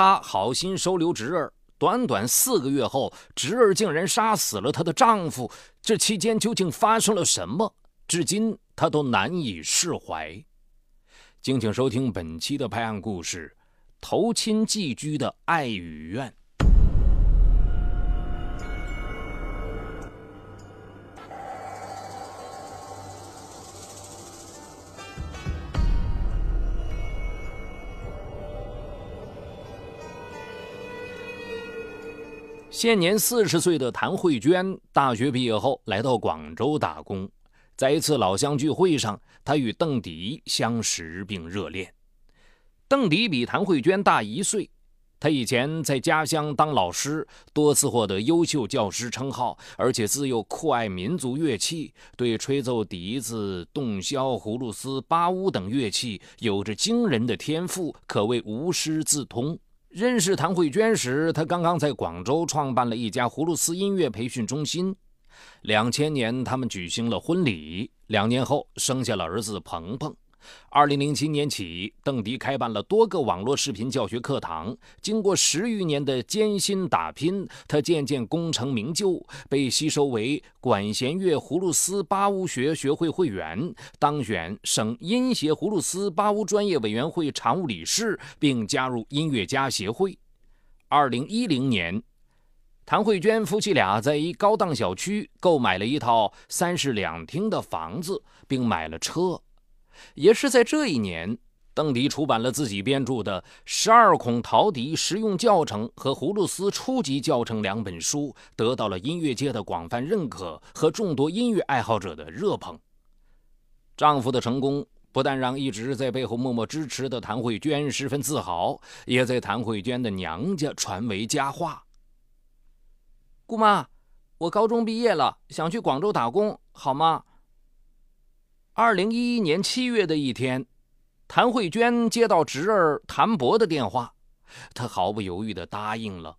她好心收留侄儿，短短四个月后，侄儿竟然杀死了她的丈夫。这期间究竟发生了什么？至今她都难以释怀。敬请收听本期的拍案故事：投亲寄居的爱与怨。现年四十岁的谭慧娟，大学毕业后来到广州打工。在一次老乡聚会上，她与邓迪相识并热恋。邓迪比谭慧娟大一岁，他以前在家乡当老师，多次获得优秀教师称号，而且自幼酷爱民族乐器，对吹奏笛子、洞箫、葫芦丝、巴乌等乐器有着惊人的天赋，可谓无师自通。认识谭慧娟时，她刚刚在广州创办了一家葫芦丝音乐培训中心。两千年，他们举行了婚礼，两年后生下了儿子鹏鹏。二零零七年起，邓迪开办了多个网络视频教学课堂。经过十余年的艰辛打拼，他渐渐功成名就，被吸收为管弦乐葫芦丝巴乌学学会会员，当选省音协葫芦丝巴乌专业委员会常务理事，并加入音乐家协会。二零一零年，谭慧娟夫妻俩在一高档小区购买了一套三室两厅的房子，并买了车。也是在这一年，邓迪出版了自己编著的《十二孔陶笛实用教程》和《葫芦丝初级教程》两本书，得到了音乐界的广泛认可和众多音乐爱好者的热捧。丈夫的成功不但让一直在背后默默支持的谭慧娟十分自豪，也在谭慧娟的娘家传为佳话。姑妈，我高中毕业了，想去广州打工，好吗？二零一一年七月的一天，谭慧娟接到侄儿谭博的电话，她毫不犹豫地答应了。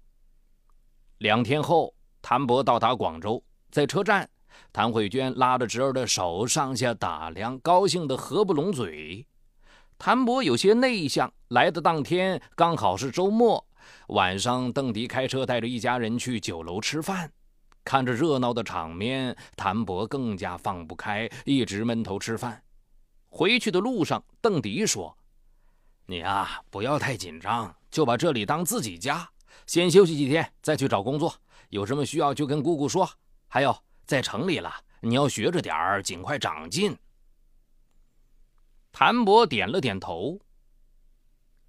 两天后，谭博到达广州，在车站，谭慧娟拉着侄儿的手上下打量，高兴得合不拢嘴。谭博有些内向，来的当天刚好是周末，晚上邓迪开车带着一家人去酒楼吃饭。看着热闹的场面，谭博更加放不开，一直闷头吃饭。回去的路上，邓迪说：“你啊，不要太紧张，就把这里当自己家。先休息几天，再去找工作。有什么需要就跟姑姑说。还有，在城里了，你要学着点儿，尽快长进。”谭博点了点头。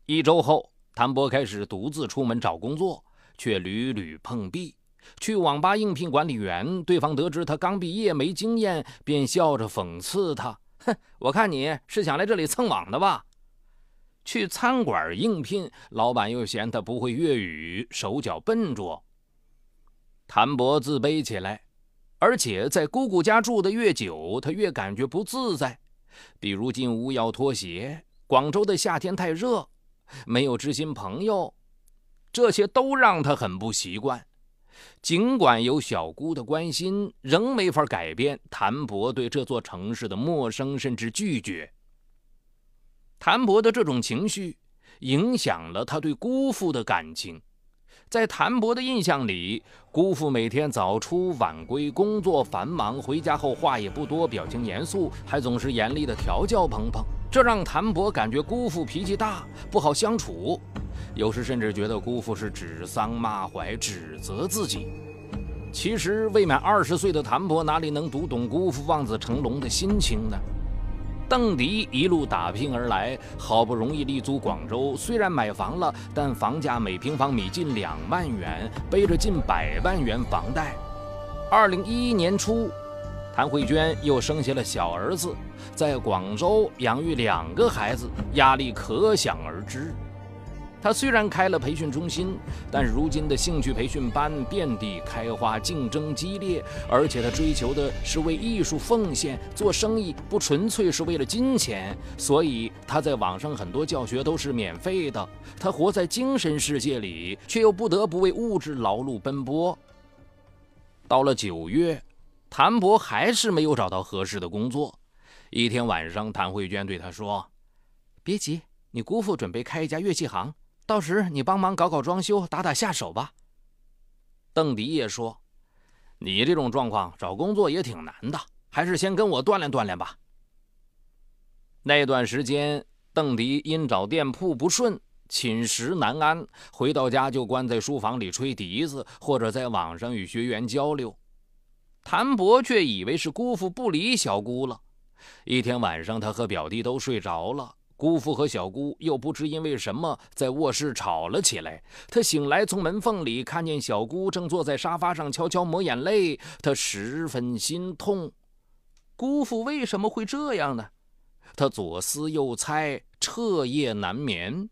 一周后，谭博开始独自出门找工作，却屡屡碰壁。去网吧应聘管理员，对方得知他刚毕业没经验，便笑着讽刺他：“哼，我看你是想来这里蹭网的吧？”去餐馆应聘，老板又嫌他不会粤语，手脚笨拙。谭博自卑起来，而且在姑姑家住的越久，他越感觉不自在。比如进屋要脱鞋，广州的夏天太热，没有知心朋友，这些都让他很不习惯。尽管有小姑的关心，仍没法改变谭博对这座城市的陌生甚至拒绝。谭博的这种情绪影响了他对姑父的感情。在谭博的印象里，姑父每天早出晚归，工作繁忙，回家后话也不多，表情严肃，还总是严厉地调教鹏鹏，这让谭博感觉姑父脾气大，不好相处。有时甚至觉得姑父是指桑骂槐，指责自己。其实未满二十岁的谭伯哪里能读懂姑父望子成龙的心情呢？邓迪一路打拼而来，好不容易立足广州，虽然买房了，但房价每平方米近两万元，背着近百万元房贷。二零一一年初，谭慧娟又生下了小儿子，在广州养育两个孩子，压力可想而知。他虽然开了培训中心，但如今的兴趣培训班遍地开花，竞争激烈，而且他追求的是为艺术奉献。做生意不纯粹是为了金钱，所以他在网上很多教学都是免费的。他活在精神世界里，却又不得不为物质劳碌奔波。到了九月，谭博还是没有找到合适的工作。一天晚上，谭慧娟对他说：“别急，你姑父准备开一家乐器行。”到时你帮忙搞搞装修，打打下手吧。邓迪也说：“你这种状况找工作也挺难的，还是先跟我锻炼锻炼吧。”那段时间，邓迪因找店铺不顺，寝食难安，回到家就关在书房里吹笛子，或者在网上与学员交流。谭博却以为是姑父不理小姑了。一天晚上，他和表弟都睡着了。姑父和小姑又不知因为什么在卧室吵了起来。他醒来，从门缝里看见小姑正坐在沙发上悄悄抹眼泪，他十分心痛。姑父为什么会这样呢？他左思右猜，彻夜难眠。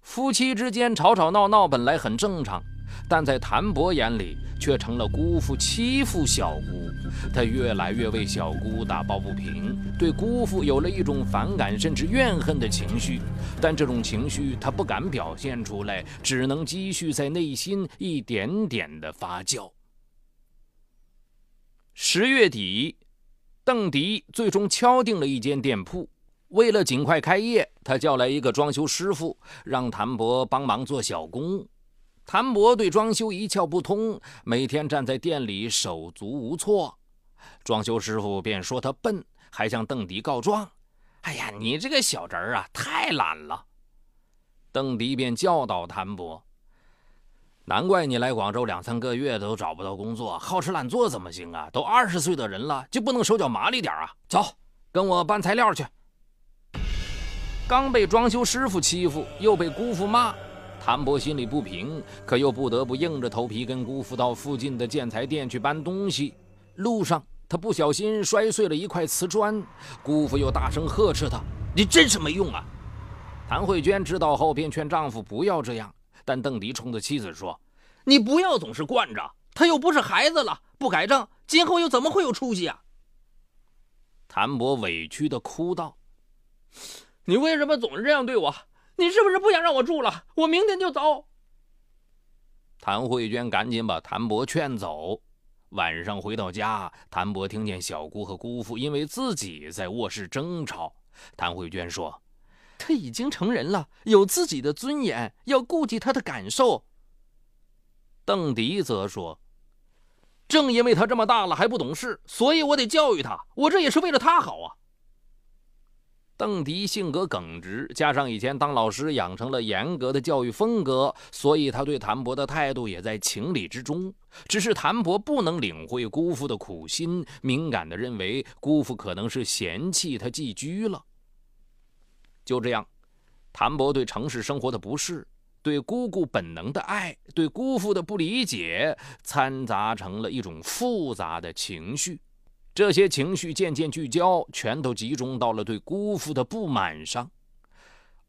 夫妻之间吵吵闹闹本来很正常。但在谭博眼里，却成了姑父欺负小姑。他越来越为小姑打抱不平，对姑父有了一种反感甚至怨恨的情绪。但这种情绪他不敢表现出来，只能积蓄在内心，一点点的发酵。十月底，邓迪最终敲定了一间店铺。为了尽快开业，他叫来一个装修师傅，让谭博帮忙做小工。谭博对装修一窍不通，每天站在店里手足无措。装修师傅便说他笨，还向邓迪告状：“哎呀，你这个小侄儿啊，太懒了。”邓迪便教导谭博：“难怪你来广州两三个月都找不到工作，好吃懒做怎么行啊？都二十岁的人了，就不能手脚麻利点啊？走，跟我搬材料去。”刚被装修师傅欺负，又被姑父骂。谭博心里不平，可又不得不硬着头皮跟姑父到附近的建材店去搬东西。路上，他不小心摔碎了一块瓷砖，姑父又大声呵斥他：“你真是没用啊！”谭慧娟知道后便劝丈夫不要这样，但邓迪冲着妻子说：“你不要总是惯着他，又不是孩子了，不改正，今后又怎么会有出息啊？”谭博委屈地哭道：“你为什么总是这样对我？”你是不是不想让我住了？我明天就走。谭慧娟赶紧把谭博劝走。晚上回到家，谭博听见小姑和姑父因为自己在卧室争吵。谭慧娟说：“他已经成人了，有自己的尊严，要顾及他的感受。”邓迪则说：“正因为他这么大了还不懂事，所以我得教育他。我这也是为了他好啊。”邓迪性格耿直，加上以前当老师养成了严格的教育风格，所以他对谭博的态度也在情理之中。只是谭博不能领会姑父的苦心，敏感地认为姑父可能是嫌弃他寄居了。就这样，谭博对城市生活的不适，对姑姑本能的爱，对姑父的不理解，掺杂成了一种复杂的情绪。这些情绪渐渐聚焦，全都集中到了对姑父的不满上。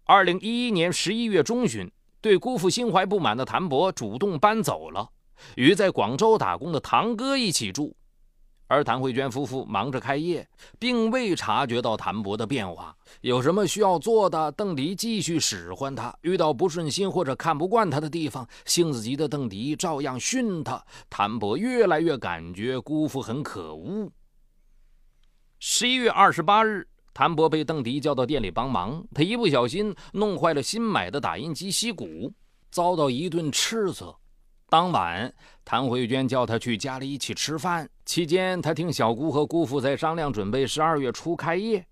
二零一一年十一月中旬，对姑父心怀不满的谭博主动搬走了，与在广州打工的堂哥一起住。而谭慧娟夫妇忙着开业，并未察觉到谭博的变化。有什么需要做的，邓迪继续使唤他；遇到不顺心或者看不惯他的地方，性子急的邓迪照样训他。谭博越来越感觉姑父很可恶。十一月二十八日，谭博被邓迪叫到店里帮忙。他一不小心弄坏了新买的打印机硒鼓，遭到一顿斥责。当晚，谭慧娟叫他去家里一起吃饭。期间，他听小姑和姑父在商量准备十二月初开业。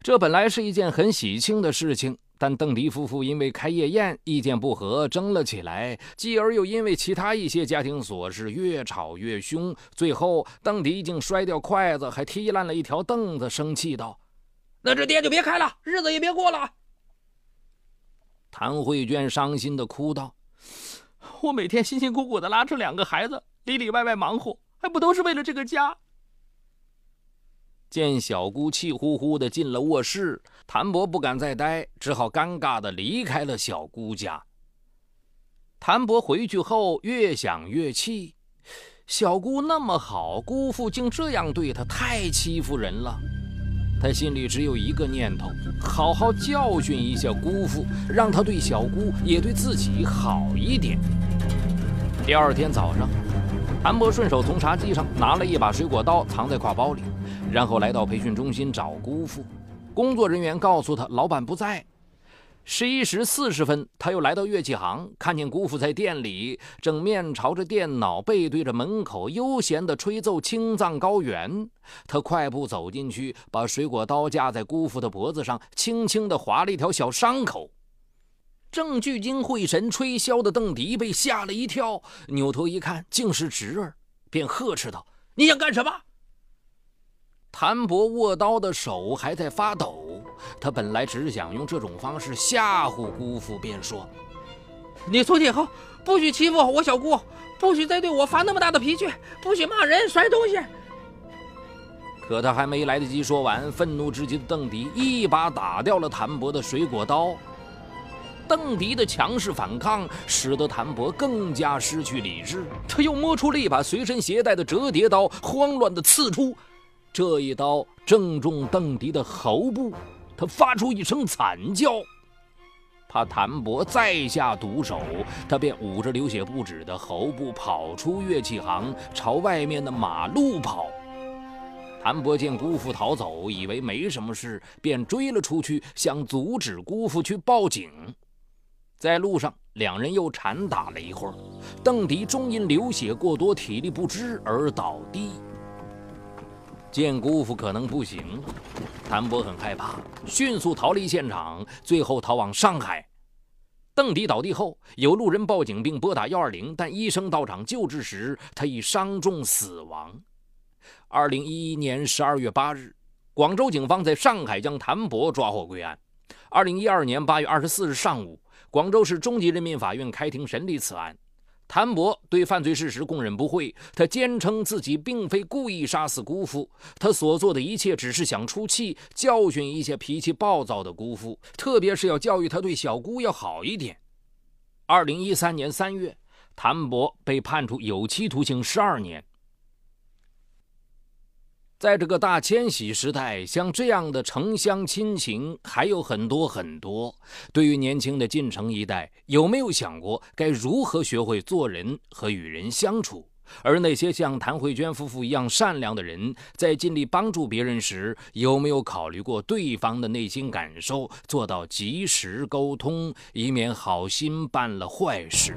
这本来是一件很喜庆的事情。但邓迪夫妇因为开夜宴意见不合，争了起来，继而又因为其他一些家庭琐事越吵越凶。最后，邓迪竟摔掉筷子，还踢烂了一条凳子，生气道：“那这店就别开了，日子也别过了。”谭慧娟伤心地哭道：“我每天辛辛苦苦地拉扯两个孩子，里里外外忙活，还不都是为了这个家？”见小姑气呼呼地进了卧室，谭博不敢再待，只好尴尬地离开了小姑家。谭博回去后越想越气，小姑那么好，姑父竟这样对她，太欺负人了。他心里只有一个念头：好好教训一下姑父，让他对小姑也对自己好一点。第二天早上，谭博顺手从茶几上拿了一把水果刀，藏在挎包里。然后来到培训中心找姑父，工作人员告诉他老板不在。十一时四十分，他又来到乐器行，看见姑父在店里正面朝着电脑，背对着门口，悠闲地吹奏《青藏高原》。他快步走进去，把水果刀架在姑父的脖子上，轻轻地划了一条小伤口。正聚精会神吹箫的邓迪被吓了一跳，扭头一看，竟是侄儿，便呵斥道：“你想干什么？”谭博握刀的手还在发抖，他本来只想用这种方式吓唬姑父，便说：“你从今以后不许欺负我小姑，不许再对我发那么大的脾气，不许骂人、摔东西。”可他还没来得及说完，愤怒至极的邓迪一把打掉了谭博的水果刀。邓迪的强势反抗使得谭博更加失去理智，他又摸出了一把随身携带的折叠刀，慌乱地刺出。这一刀正中邓迪的喉部，他发出一声惨叫。怕谭博再下毒手，他便捂着流血不止的喉部跑出乐器行，朝外面的马路跑。谭博见姑父逃走，以为没什么事，便追了出去，想阻止姑父去报警。在路上，两人又缠打了一会儿，邓迪终因流血过多、体力不支而倒地。见姑父可能不行，谭博很害怕，迅速逃离现场，最后逃往上海。邓迪倒地后，有路人报警并拨打幺二零，但医生到场救治时，他已伤重死亡。二零一一年十二月八日，广州警方在上海将谭博抓获归案。二零一二年八月二十四日上午。广州市中级人民法院开庭审理此案，谭博对犯罪事实供认不讳，他坚称自己并非故意杀死姑父，他所做的一切只是想出气，教训一些脾气暴躁的姑父，特别是要教育他对小姑要好一点。二零一三年三月，谭博被判处有期徒刑十二年。在这个大迁徙时代，像这样的城乡亲情还有很多很多。对于年轻的进城一代，有没有想过该如何学会做人和与人相处？而那些像谭慧娟夫妇一样善良的人，在尽力帮助别人时，有没有考虑过对方的内心感受，做到及时沟通，以免好心办了坏事？